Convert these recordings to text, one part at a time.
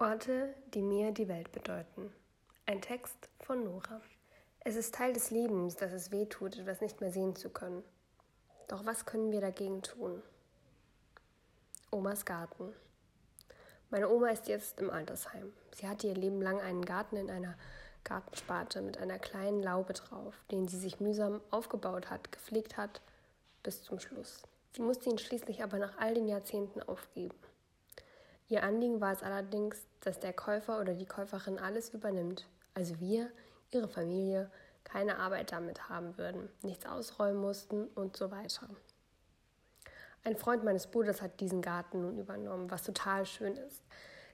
Orte, die mir die Welt bedeuten. Ein Text von Nora. Es ist Teil des Lebens, dass es weh tut, etwas nicht mehr sehen zu können. Doch was können wir dagegen tun? Omas Garten. Meine Oma ist jetzt im Altersheim. Sie hatte ihr Leben lang einen Garten in einer Gartensparte mit einer kleinen Laube drauf, den sie sich mühsam aufgebaut hat, gepflegt hat, bis zum Schluss. Sie musste ihn schließlich aber nach all den Jahrzehnten aufgeben. Ihr Anliegen war es allerdings, dass der Käufer oder die Käuferin alles übernimmt, also wir, ihre Familie, keine Arbeit damit haben würden, nichts ausräumen mussten und so weiter. Ein Freund meines Bruders hat diesen Garten nun übernommen, was total schön ist.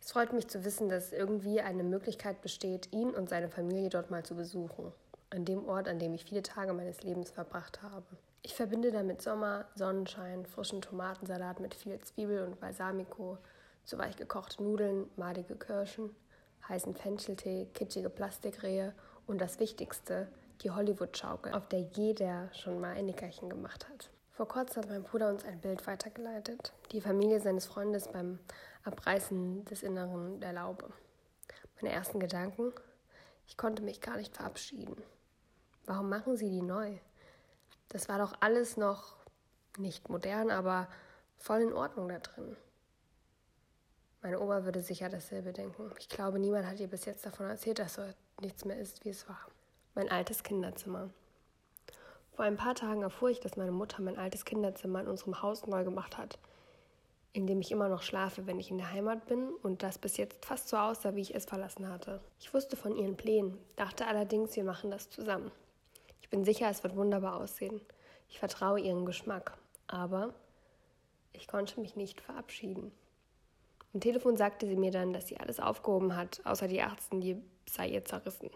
Es freut mich zu wissen, dass irgendwie eine Möglichkeit besteht, ihn und seine Familie dort mal zu besuchen, an dem Ort, an dem ich viele Tage meines Lebens verbracht habe. Ich verbinde damit Sommer, Sonnenschein, frischen Tomatensalat mit viel Zwiebel und Balsamico, zu weich gekochte Nudeln, madige Kirschen, heißen Fencheltee, kitschige Plastikrehe und das Wichtigste, die Hollywood-Schaukel, auf der jeder schon mal ein Nickerchen gemacht hat. Vor kurzem hat mein Bruder uns ein Bild weitergeleitet. Die Familie seines Freundes beim Abreißen des Inneren der Laube. Meine ersten Gedanken? Ich konnte mich gar nicht verabschieden. Warum machen sie die neu? Das war doch alles noch nicht modern, aber voll in Ordnung da drin. Meine Oma würde sicher dasselbe denken. Ich glaube, niemand hat ihr bis jetzt davon erzählt, dass so nichts mehr ist, wie es war. Mein altes Kinderzimmer. Vor ein paar Tagen erfuhr ich, dass meine Mutter mein altes Kinderzimmer in unserem Haus neu gemacht hat, in dem ich immer noch schlafe, wenn ich in der Heimat bin und das bis jetzt fast so aussah, wie ich es verlassen hatte. Ich wusste von ihren Plänen, dachte allerdings, wir machen das zusammen. Ich bin sicher, es wird wunderbar aussehen. Ich vertraue ihrem Geschmack, aber ich konnte mich nicht verabschieden. Am Telefon sagte sie mir dann, dass sie alles aufgehoben hat, außer die 18, die sei ihr zerrissen.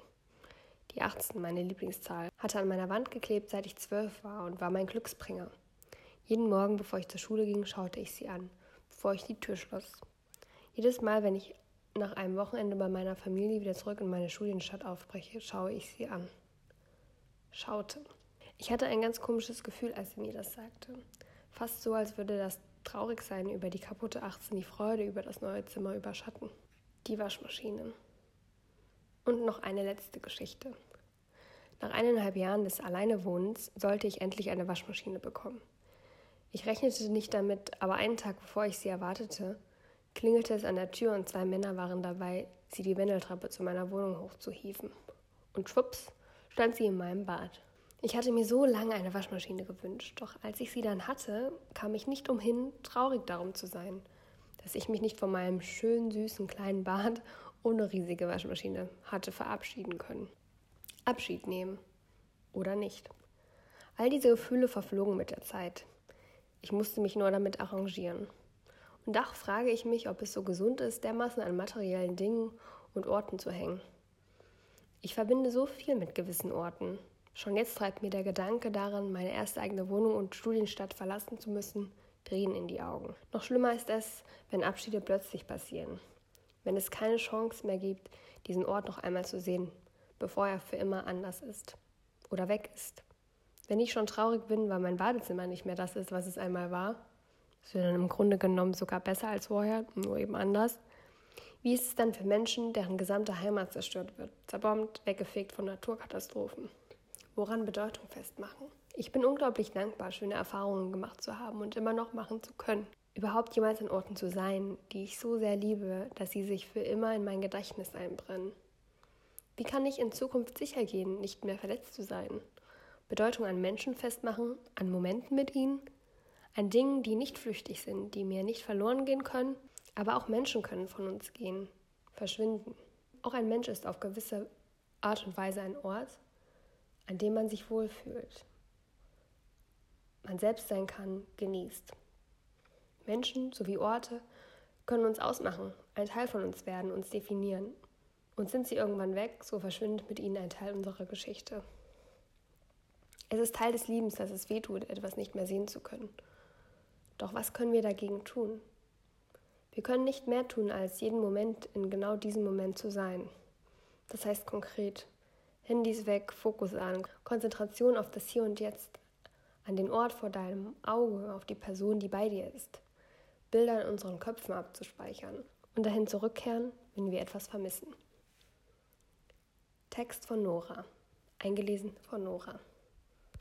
Die 18, meine Lieblingszahl, hatte an meiner Wand geklebt, seit ich zwölf war und war mein Glücksbringer. Jeden Morgen, bevor ich zur Schule ging, schaute ich sie an, bevor ich die Tür schloss. Jedes Mal, wenn ich nach einem Wochenende bei meiner Familie wieder zurück in meine Studienstadt aufbreche, schaue ich sie an. Schaute. Ich hatte ein ganz komisches Gefühl, als sie mir das sagte. Fast so, als würde das traurig sein über die kaputte 18, die Freude über das neue Zimmer überschatten. Die Waschmaschine. Und noch eine letzte Geschichte. Nach eineinhalb Jahren des Alleinewohnens sollte ich endlich eine Waschmaschine bekommen. Ich rechnete nicht damit, aber einen Tag bevor ich sie erwartete, klingelte es an der Tür und zwei Männer waren dabei, sie die Wendeltreppe zu meiner Wohnung hochzuhieven. Und schwupps stand sie in meinem Bad. Ich hatte mir so lange eine Waschmaschine gewünscht, doch als ich sie dann hatte, kam ich nicht umhin, traurig darum zu sein, dass ich mich nicht von meinem schönen, süßen kleinen Bad ohne riesige Waschmaschine hatte verabschieden können. Abschied nehmen oder nicht. All diese Gefühle verflogen mit der Zeit. Ich musste mich nur damit arrangieren. Und da frage ich mich, ob es so gesund ist, dermaßen an materiellen Dingen und Orten zu hängen. Ich verbinde so viel mit gewissen Orten, Schon jetzt treibt mir der Gedanke daran, meine erste eigene Wohnung und Studienstadt verlassen zu müssen, Tränen in die Augen. Noch schlimmer ist es, wenn Abschiede plötzlich passieren. Wenn es keine Chance mehr gibt, diesen Ort noch einmal zu sehen, bevor er für immer anders ist oder weg ist. Wenn ich schon traurig bin, weil mein Badezimmer nicht mehr das ist, was es einmal war, ist dann im Grunde genommen sogar besser als vorher, nur eben anders. Wie ist es dann für Menschen, deren gesamte Heimat zerstört wird, zerbombt, weggefegt von Naturkatastrophen? Woran Bedeutung festmachen. Ich bin unglaublich dankbar, schöne Erfahrungen gemacht zu haben und immer noch machen zu können. Überhaupt jemals an Orten zu sein, die ich so sehr liebe, dass sie sich für immer in mein Gedächtnis einbrennen. Wie kann ich in Zukunft sicher gehen, nicht mehr verletzt zu sein? Bedeutung an Menschen festmachen, an Momenten mit ihnen, an Dingen, die nicht flüchtig sind, die mir nicht verloren gehen können, aber auch Menschen können von uns gehen, verschwinden. Auch ein Mensch ist auf gewisse Art und Weise ein Ort, an dem man sich wohlfühlt, man selbst sein kann, genießt. Menschen sowie Orte können uns ausmachen, ein Teil von uns werden, uns definieren. Und sind sie irgendwann weg, so verschwindet mit ihnen ein Teil unserer Geschichte. Es ist Teil des Liebens, dass es wehtut, etwas nicht mehr sehen zu können. Doch was können wir dagegen tun? Wir können nicht mehr tun, als jeden Moment in genau diesem Moment zu sein. Das heißt konkret, Handys weg, Fokus an, Konzentration auf das Hier und Jetzt, an den Ort vor deinem Auge, auf die Person, die bei dir ist. Bilder in unseren Köpfen abzuspeichern und dahin zurückkehren, wenn wir etwas vermissen. Text von Nora, eingelesen von Nora.